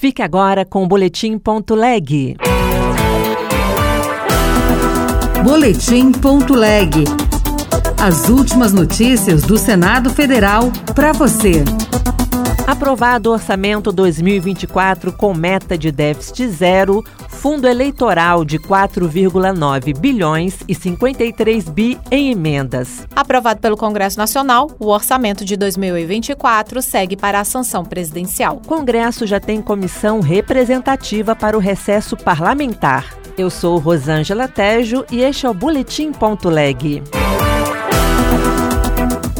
Fique agora com o Boletim.leg. Boletim.leg. As últimas notícias do Senado Federal para você. Aprovado o orçamento 2024 com meta de déficit zero, fundo eleitoral de 4,9 bilhões e 53 bi em emendas. Aprovado pelo Congresso Nacional, o orçamento de 2024 segue para a sanção presidencial. O Congresso já tem comissão representativa para o recesso parlamentar. Eu sou Rosângela Tejo e este é o Boletim.leg.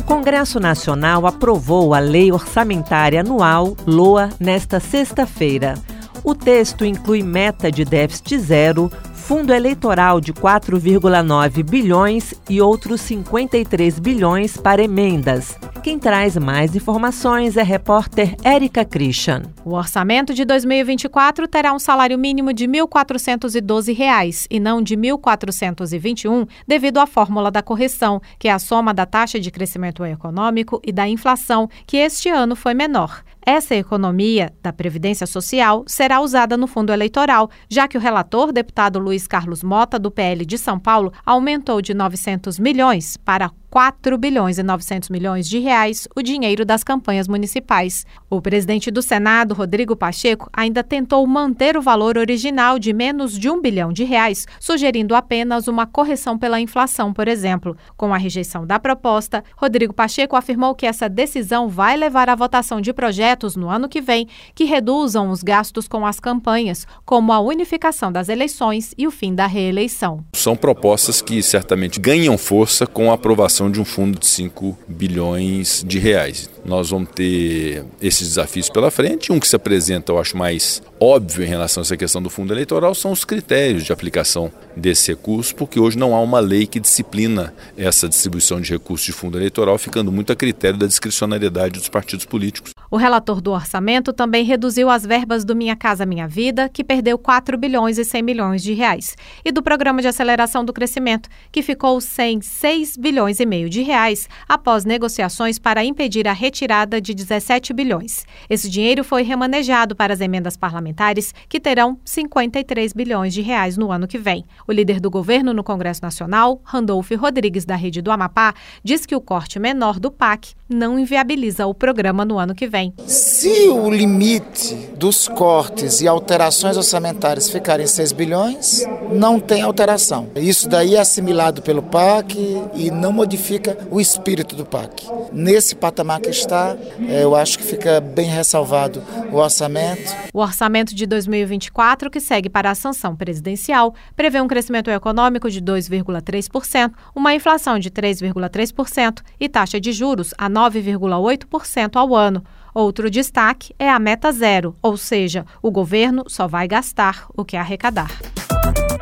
Congresso Nacional aprovou a Lei Orçamentária Anual, LOA, nesta sexta-feira. O texto inclui meta de déficit zero, fundo eleitoral de 4,9 bilhões e outros 53 bilhões para emendas. Quem traz mais informações é a repórter Érica Christian. O orçamento de 2024 terá um salário mínimo de R$ 1.412 e não de R$ 1.421, devido à fórmula da correção, que é a soma da taxa de crescimento econômico e da inflação, que este ano foi menor. Essa economia da Previdência Social será usada no fundo eleitoral, já que o relator, deputado Luiz Carlos Mota, do PL de São Paulo, aumentou de 900 milhões para 4 bilhões e 900 milhões de reais o dinheiro das campanhas municipais. O presidente do Senado, Rodrigo Pacheco, ainda tentou manter o valor original de menos de um bilhão de reais, sugerindo apenas uma correção pela inflação, por exemplo. Com a rejeição da proposta, Rodrigo Pacheco afirmou que essa decisão vai levar à votação de projetos no ano que vem que reduzam os gastos com as campanhas, como a unificação das eleições e o fim da reeleição. São propostas que certamente ganham força com a aprovação de um fundo de 5 bilhões de reais. Nós vamos ter esses desafios pela frente. Um que se apresenta, eu acho mais óbvio em relação a essa questão do fundo eleitoral são os critérios de aplicação desse recurso, porque hoje não há uma lei que disciplina essa distribuição de recursos de fundo eleitoral, ficando muito a critério da discricionariedade dos partidos políticos. O relator do orçamento também reduziu as verbas do Minha Casa Minha Vida, que perdeu 4 bilhões e 100 milhões de reais, e do Programa de Aceleração do Crescimento, que ficou sem 6 bilhões e meio de reais após negociações para impedir a retirada de 17 bilhões. Esse dinheiro foi remanejado para as emendas parlamentares, que terão 53 bilhões de reais no ano que vem. O líder do governo no Congresso Nacional, Randolph Rodrigues, da Rede do Amapá, diz que o corte menor do PAC não inviabiliza o programa no ano que vem. Se o limite dos cortes e alterações orçamentárias ficarem 6 bilhões, não tem alteração. Isso daí é assimilado pelo PAC e não modifica o espírito do PAC. Nesse patamar que está, é, eu acho que fica bem ressalvado o orçamento. O orçamento de 2024, que segue para a sanção presidencial, prevê um crescimento econômico de 2,3%, uma inflação de 3,3% e taxa de juros a 9,8% ao ano. Outro destaque é a meta zero, ou seja, o governo só vai gastar o que arrecadar.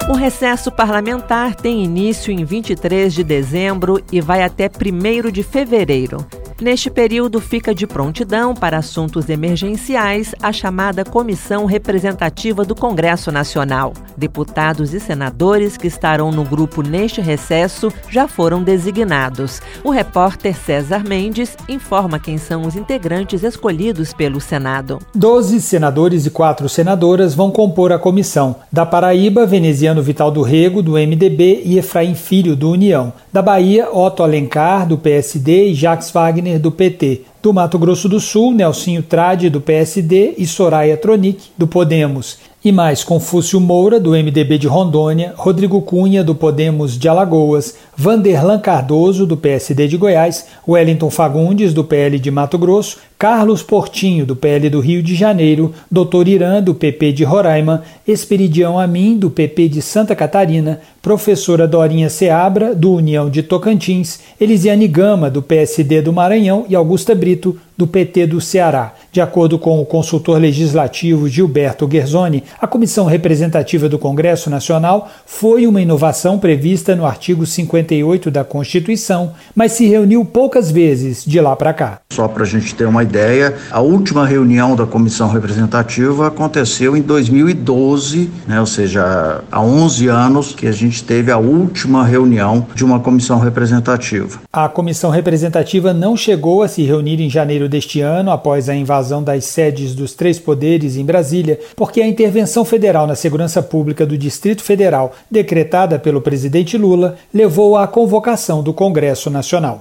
O recesso parlamentar tem início em 23 de dezembro e vai até 1 de fevereiro. Neste período, fica de prontidão para assuntos emergenciais a chamada Comissão Representativa do Congresso Nacional. Deputados e senadores que estarão no grupo neste recesso já foram designados. O repórter César Mendes informa quem são os integrantes escolhidos pelo Senado. Doze senadores e quatro senadoras vão compor a comissão. Da Paraíba, Veneziano Vital do Rego, do MDB, e Efraim Filho, do União. Da Bahia, Otto Alencar, do PSD, e Jacques Wagner, do PT. Do Mato Grosso do Sul, Nelsinho Trade, do PSD, e Soraya Tronic, do Podemos e mais Confúcio Moura, do MDB de Rondônia, Rodrigo Cunha, do Podemos de Alagoas, Vanderlan Cardoso, do PSD de Goiás, Wellington Fagundes, do PL de Mato Grosso, Carlos Portinho, do PL do Rio de Janeiro, Dr. Irã, do PP de Roraima, Esperidião Amin, do PP de Santa Catarina, professora Dorinha Seabra, do União de Tocantins, Elisiane Gama, do PSD do Maranhão e Augusta Brito, do PT do Ceará. De acordo com o consultor legislativo Gilberto Guerzoni, a Comissão Representativa do Congresso Nacional foi uma inovação prevista no artigo 58 da Constituição, mas se reuniu poucas vezes de lá para cá. Só para a gente ter uma ideia, a última reunião da comissão representativa aconteceu em 2012, né, ou seja, há 11 anos que a gente teve a última reunião de uma comissão representativa. A comissão representativa não chegou a se reunir em janeiro deste ano, após a invasão das sedes dos três poderes em Brasília, porque a intervenção federal na segurança pública do Distrito Federal, decretada pelo presidente Lula, levou à convocação do Congresso Nacional.